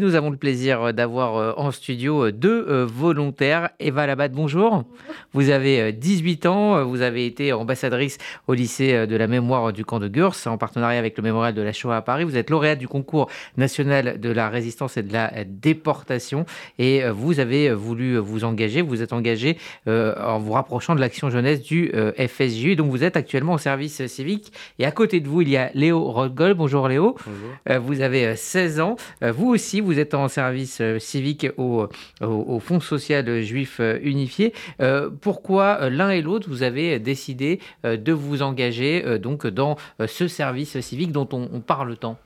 Nous avons le plaisir euh, d'avoir euh, en studio euh, deux volontaires. Eva Labat, bonjour. Vous avez 18 ans, vous avez été ambassadrice au lycée de la mémoire du camp de Gurs en partenariat avec le mémorial de la Shoah à Paris. Vous êtes lauréate du concours national de la résistance et de la déportation et vous avez voulu vous engager, vous êtes engagé en vous rapprochant de l'action jeunesse du FSJU. Donc vous êtes actuellement au service civique et à côté de vous, il y a Léo Rodgol. Bonjour Léo. Bonjour. Vous avez 16 ans. Vous aussi, vous êtes en service euh, civique au, au, Fonds social juif euh, unifié. Euh, pourquoi l'un et l'autre, vous avez décidé de vous engager donc dans ce service civique dont on, parle tant?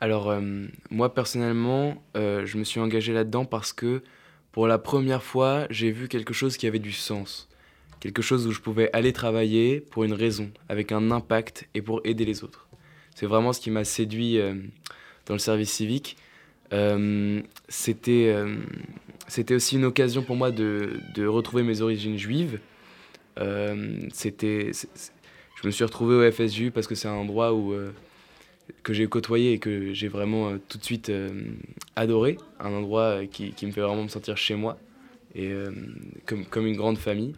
Alors moi personnellement, je me suis engagé là-dedans parce que pour la première fois, j'ai vu quelque chose qui avait du sens. Quelque chose où je pouvais aller travailler pour une raison, avec un impact et pour aider les autres. C'est vraiment ce qui m'a séduit dans le service civique. Euh, c'était, euh, c'était aussi une occasion pour moi de, de retrouver mes origines juives. Euh, je me suis retrouvé au FSU parce que c'est un endroit où, que j'ai côtoyé et que j'ai vraiment tout de suite adoré. Un endroit qui, qui, me fait vraiment me sentir chez moi et comme, comme une grande famille.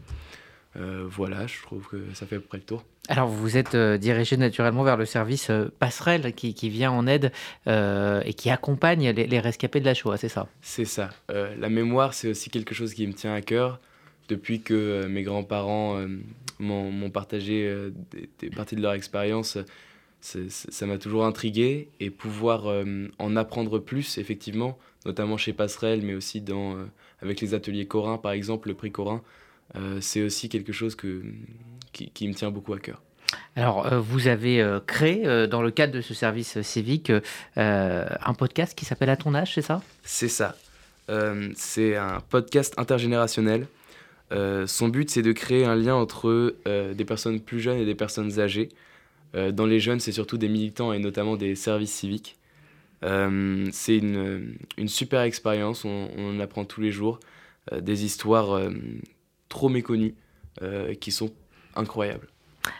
Voilà, je trouve que ça fait à peu près le tour. Alors, vous êtes euh, dirigé naturellement vers le service euh, passerelle qui, vient en aide euh, et qui accompagne les, rescapés de la Shoah, c'est ça? C'est ça. la mémoire, c'est aussi quelque chose qui me tient à cœur depuis que mes grands-parents m'ont partagé des, parties de leur expérience. Ça m'a toujours intrigué et pouvoir en apprendre plus, effectivement, notamment chez Passerelle, mais aussi dans, avec les ateliers Corin, par exemple, le prix Corin, c'est aussi quelque chose que, qui, me tient beaucoup à cœur. Alors, euh, vous avez euh, créé, euh, dans le cadre de ce service civique, un podcast qui s'appelle À ton âge, c'est ça? C'est ça. c'est un podcast intergénérationnel. son but, c'est de créer un lien entre des personnes plus jeunes et des personnes âgées. dans les jeunes, c'est surtout des militants et notamment des services civiques. c'est une, une, super expérience, on, on, en apprend tous les jours. des histoires trop méconnues qui sont incroyable.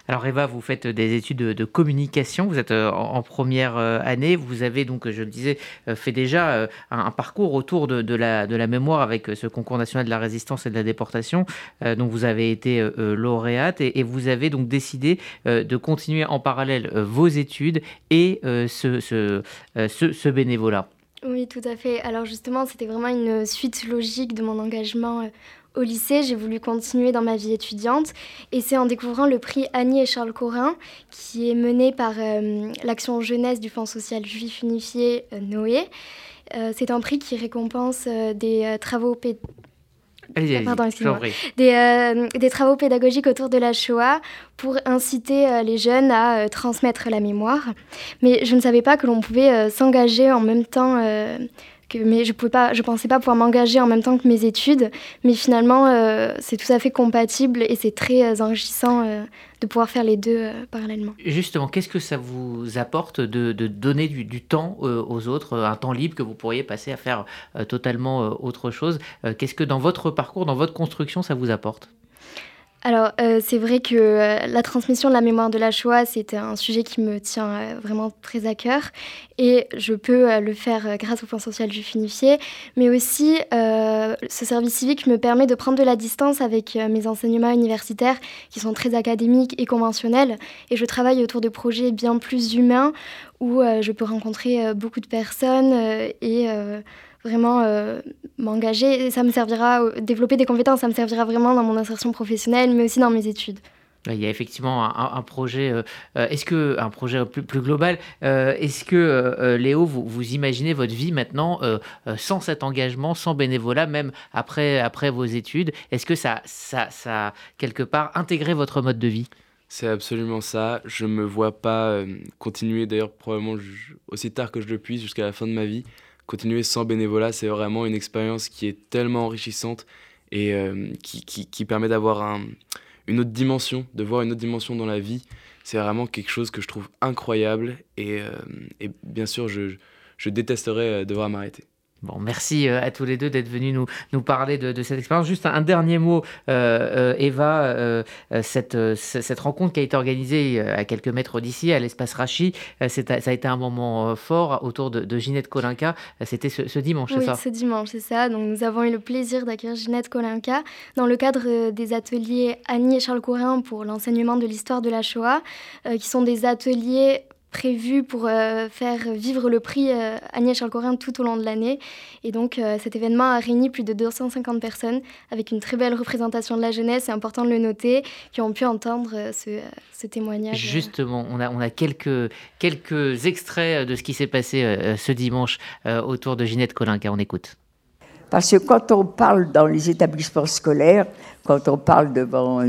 Alors Eva, vous faites des études de, communication, vous êtes euh, en, première euh, année, vous avez donc, je le disais, euh, fait déjà un, parcours autour de, la, mémoire avec ce concours national de la résistance et de la déportation, donc vous avez été lauréate et, vous avez donc décidé de continuer en parallèle vos études et ce bénévolat. Oui, tout à fait. Alors justement, c'était vraiment une suite logique de mon engagement au lycée, j'ai voulu continuer dans ma vie étudiante et c'est en découvrant le prix Annie et Charles Corin qui est mené par euh, l'action jeunesse du Fonds social juif unifié euh, Noé. Euh, c'est un prix qui récompense des travaux des, des, travaux pédagogiques autour de la Shoah pour inciter les jeunes à transmettre la mémoire. Mais je ne savais pas que l'on pouvait s'engager en même temps mais je pouvais pas, je pensais pas pouvoir m'engager en même temps que mes études, mais finalement euh, c'est tout à fait compatible et c'est très euh, enrichissant euh, de pouvoir faire les deux parallèlement. Justement, qu'est-ce que ça vous apporte de, de donner du, du temps aux autres, un temps libre que vous pourriez passer à faire totalement autre chose? Qu'est-ce que dans votre parcours, dans votre construction, ça vous apporte? Alors, euh, c'est vrai que euh, la transmission de la mémoire de la Shoah, c'est un sujet qui me tient euh, vraiment très à cœur. Et je peux le faire grâce au Fonds social juif unifié. Mais aussi, ce service civique me permet de prendre de la distance avec mes enseignements universitaires qui sont très académiques et conventionnels. Et je travaille autour de projets bien plus humains où je peux rencontrer beaucoup de personnes et vraiment euh, m'engager. Ça me servira, développer des compétences, ça me servira vraiment dans mon insertion professionnelle, mais aussi dans mes études. Il y a effectivement un, projet. Euh, euh, est-ce que un projet plus, plus global Est-ce que Léo, vous, vous, imaginez votre vie maintenant sans cet engagement, sans bénévolat, même après après vos études? Est-ce que ça, ça, ça quelque part intégré votre mode de vie? C'est absolument ça. Je me vois pas continuer, d'ailleurs probablement aussi tard que je le puisse, jusqu'à la fin de ma vie, continuer sans bénévolat, c'est vraiment une expérience qui est tellement enrichissante et euh, qui, qui, permet d'avoir un, une autre dimension, de voir une autre dimension dans la vie. C'est vraiment quelque chose que je trouve incroyable et, euh, et bien sûr, je, je détesterais euh, devoir m'arrêter. Bon, merci euh, à tous les deux d'être venus nous, nous parler de, cette expérience. Juste un, dernier mot, euh, euh, Eva, cette, cette rencontre qui a été organisée à quelques mètres d'ici, à l'espace Rachi, ça a été un moment fort autour de, Ginette Kolinka. C'était ce, dimanche, c'est ça? Oui, ce dimanche, c'est ça. Donc, nous avons eu le plaisir d'accueillir Ginette Kolinka dans le cadre des ateliers Annie et Charles Corin pour l'enseignement de l'histoire de la Shoah, qui sont des ateliers prévu pour euh, faire vivre le prix euh, Agnès Charles Corin tout au long de l'année. Et donc euh, cet événement a réuni plus de 250 personnes avec une très belle représentation de la jeunesse, c'est important de le noter, qui ont pu entendre ce, témoignage. Justement, on a, on a quelques, quelques extraits de ce qui s'est passé ce dimanche autour de Ginette Colinca. On écoute. Parce que quand on parle dans les établissements scolaires, quand on parle devant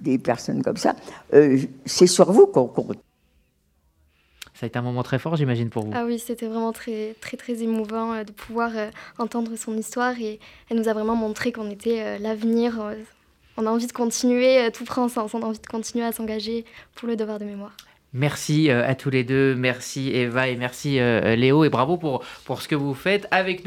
des personnes comme ça, c'est sur vous qu'on compte. Ça a été un moment très fort, j'imagine, pour vous. Ah oui, c'était vraiment très, très, très émouvant euh, de pouvoir euh, entendre son histoire et elle nous a vraiment montré qu'on était euh, l'avenir. on a envie de continuer, tout prend sens, on a envie de continuer à s'engager pour le devoir de mémoire. Merci à tous les deux, merci Eva et merci Léo et bravo pour, pour ce que vous faites avec nous.